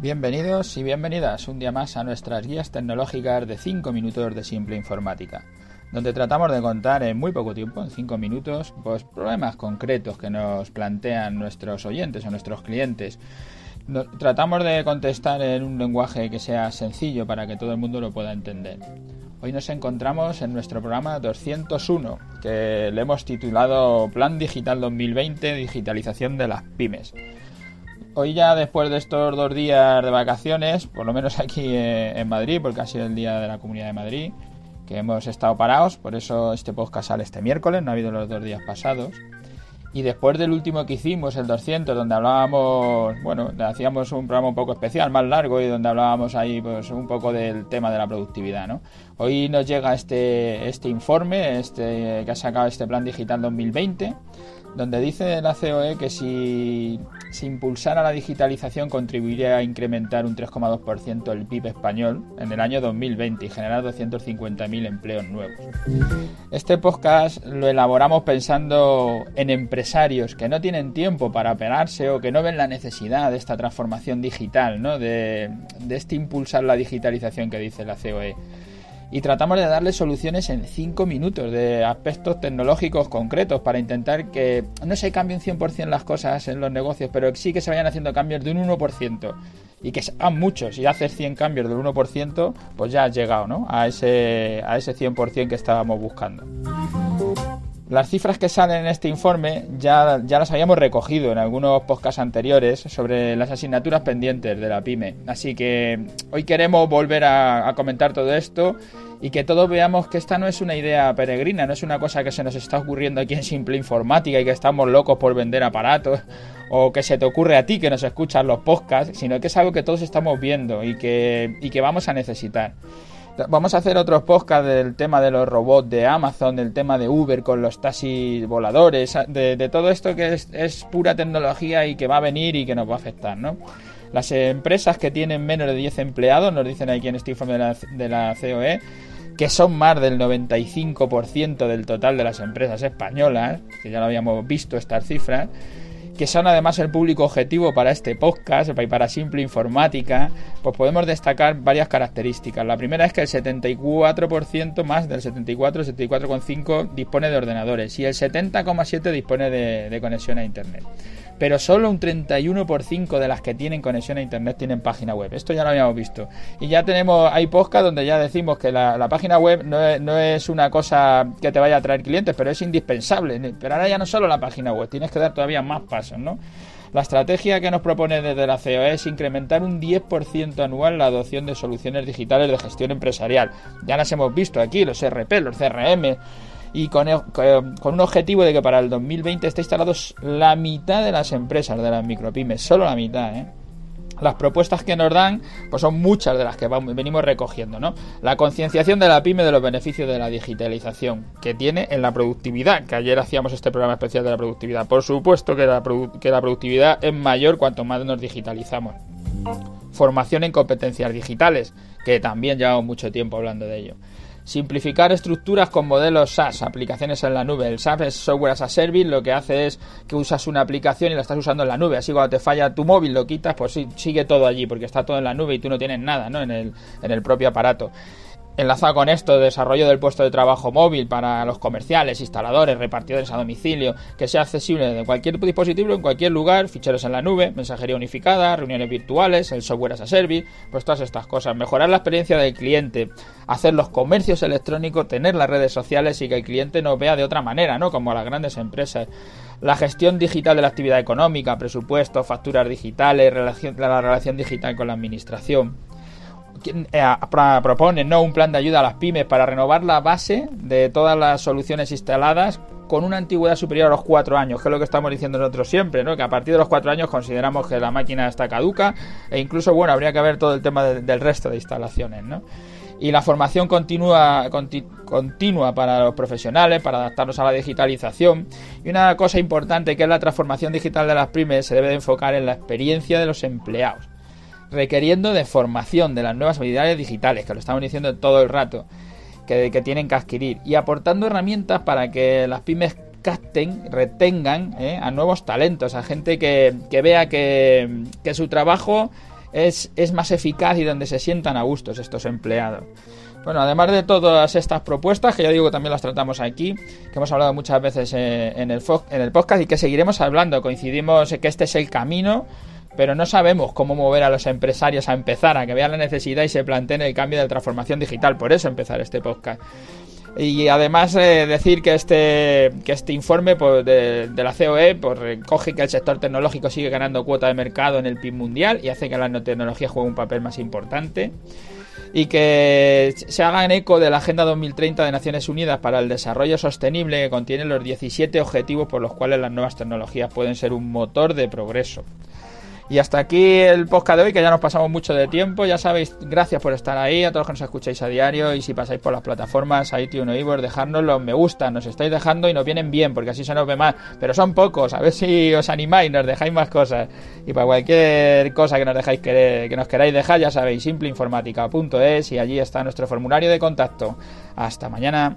Bienvenidos y bienvenidas un día más a nuestras guías tecnológicas de 5 minutos de simple informática, donde tratamos de contar en muy poco tiempo, en 5 minutos, pues problemas concretos que nos plantean nuestros oyentes o nuestros clientes. tratamos de contestar en un lenguaje que sea sencillo para que todo el mundo lo pueda entender. Hoy nos encontramos en nuestro programa 201, que le hemos titulado Plan Digital 2020, Digitalización de las Pymes hoy ya después de estos dos días de vacaciones, por lo menos aquí eh, en Madrid, porque ha sido el día de la Comunidad de Madrid, que hemos estado parados, por eso este podcast sale este miércoles, no ha habido los dos días pasados. Y después del último que hicimos, el 200, donde hablábamos, bueno, hacíamos un programa un poco especial, más largo, y donde hablábamos ahí pues un poco del tema de la productividad, ¿no? Hoy nos llega este, este informe, este que ha sacado este Plan Digital 2020, donde dice la COE que si si impulsara la digitalización contribuiría a incrementar un 3,2% el PIB español en el año 2020 y generar 250.000 empleos nuevos. Este podcast lo elaboramos pensando en empresarios que no tienen tiempo para operarse o que no ven la necesidad de esta transformación digital, ¿no? de este impulsar la digitalización que dice la COE y tratamos de darle soluciones en 5 minutos de aspectos tecnológicos concretos para intentar que no se cambien 100% las cosas en los negocios, pero sí que se vayan haciendo cambios de un 1% y que sean muchos. Si haces 100 cambios del 1%, pues ya has llegado ¿no? a, ese, a ese 100% que estábamos buscando. Las cifras que salen en este informe ya, ya las habíamos recogido en algunos podcasts anteriores sobre las asignaturas pendientes de la pyme. Así que hoy queremos volver a, comentar todo esto y que todos veamos que esta no es una idea peregrina, no es una cosa que se nos está ocurriendo aquí en Simple Informática y que estamos locos por vender aparatos o que se te ocurre a ti que nos escuchas los podcasts, sino que es algo que todos estamos viendo y que, y que vamos a necesitar. Vamos a hacer otros podcasts del tema de los robots de Amazon, del tema de Uber con los taxis voladores, de, todo esto que es, pura tecnología y que va a venir y que nos va a afectar, ¿no? Las empresas que tienen menos de 10 empleados, nos dicen aquí en este informe de la, de la COE, que son más del 95% del total de las empresas españolas, que ya lo habíamos visto estas cifras, que son además el público objetivo para este podcast y para Simple Informática, pues podemos destacar varias características. La primera es que el 74% más del 74, 74,5 dispone de ordenadores y el 70,7 dispone de conexión a Internet pero solo un 31% de las que tienen conexión a internet tienen página web. Esto ya lo habíamos visto. Y ya tenemos, hay podcast donde ya decimos que la, página web no es, una cosa que te vaya a traer clientes, pero es indispensable. Pero ahora ya no solo la página web, tienes que dar todavía más pasos, ¿no? La estrategia que nos propone desde la COE es incrementar un 10% anual la adopción de soluciones digitales de gestión empresarial. Ya las hemos visto aquí, los RP, los CRM, y con, con, un objetivo de que para el 2020 esté instalados la mitad de las empresas de las micropymes, solo la mitad, ¿eh? Las propuestas que nos dan pues son muchas de las que venimos recogiendo, ¿no? La concienciación de la pyme de los beneficios de la digitalización que tiene en la productividad, que ayer hacíamos este programa especial de la productividad. Por supuesto que la, que la productividad es mayor cuanto más nos digitalizamos. Formación en competencias digitales, que también llevamos mucho tiempo hablando de ello. Simplificar estructuras con modelos SaaS, aplicaciones en la nube. El SaaS es Software as a Service, lo que hace es que usas una aplicación y la estás usando en la nube. Así cuando te falla tu móvil, lo quitas, pues sigue todo allí, porque está todo en la nube y tú no tienes nada ¿no? en, el, en el propio aparato. Enlazado con esto, desarrollo del puesto de trabajo móvil para los comerciales, instaladores, repartidores a domicilio, que sea accesible de cualquier dispositivo, en cualquier lugar, ficheros en la nube, mensajería unificada, reuniones virtuales, el software as a service, pues todas estas cosas. Mejorar la experiencia del cliente, hacer los comercios electrónicos, tener las redes sociales y que el cliente nos vea de otra manera, ¿no? Como las grandes empresas. La gestión digital de la actividad económica, presupuestos, facturas digitales, la relación digital con la administración eh, proponen ¿no? un plan de ayuda a las pymes para renovar la base de todas las soluciones instaladas con una antigüedad superior a los cuatro años, que es lo que estamos diciendo nosotros siempre, ¿no? que a partir de los cuatro años consideramos que la máquina está caduca e incluso, bueno, habría que ver todo el tema del resto de instalaciones. ¿no? Y la formación continua, continua para los profesionales, para adaptarnos a la digitalización. Y una cosa importante que es la transformación digital de las pymes se debe de enfocar en la experiencia de los empleados requiriendo de formación de las nuevas habilidades digitales, que lo estamos diciendo todo el rato, que, tienen que adquirir, y aportando herramientas para que las pymes capten, retengan ¿eh? a nuevos talentos, a gente que, vea que, su trabajo es, es más eficaz y donde se sientan a gustos estos empleados. Bueno, además de todas estas propuestas, que ya digo que también las tratamos aquí, que hemos hablado muchas veces eh, en el, en el podcast y que seguiremos hablando, coincidimos en que este es el camino, pero no sabemos cómo mover a los empresarios a empezar, a que vean la necesidad y se planteen el cambio de transformación digital. Por eso empezar este podcast. Y además eh, decir que este, que este informe pues, de, la COE pues, recoge que el sector tecnológico sigue ganando cuota de mercado en el PIB mundial y hace que la nanotecnología juegue un papel más importante y que se hagan eco de la Agenda 2030 de Naciones Unidas para el Desarrollo Sostenible que contiene los 17 objetivos por los cuales las nuevas tecnologías pueden ser un motor de progreso. Y hasta aquí el podcast de hoy, que ya nos pasamos mucho de tiempo. Ya sabéis, gracias por estar ahí, a todos los que nos escucháis a diario. Y si pasáis por las plataformas, iTunes o Ivor, dejadnos los me gusta. Nos estáis dejando y nos vienen bien, porque así se nos ve más. Pero son pocos, a ver si os animáis, nos dejáis más cosas. Y para cualquier cosa que nos dejáis que nos queráis dejar, ya sabéis, simpleinformática.es y allí está nuestro formulario de contacto. Hasta mañana.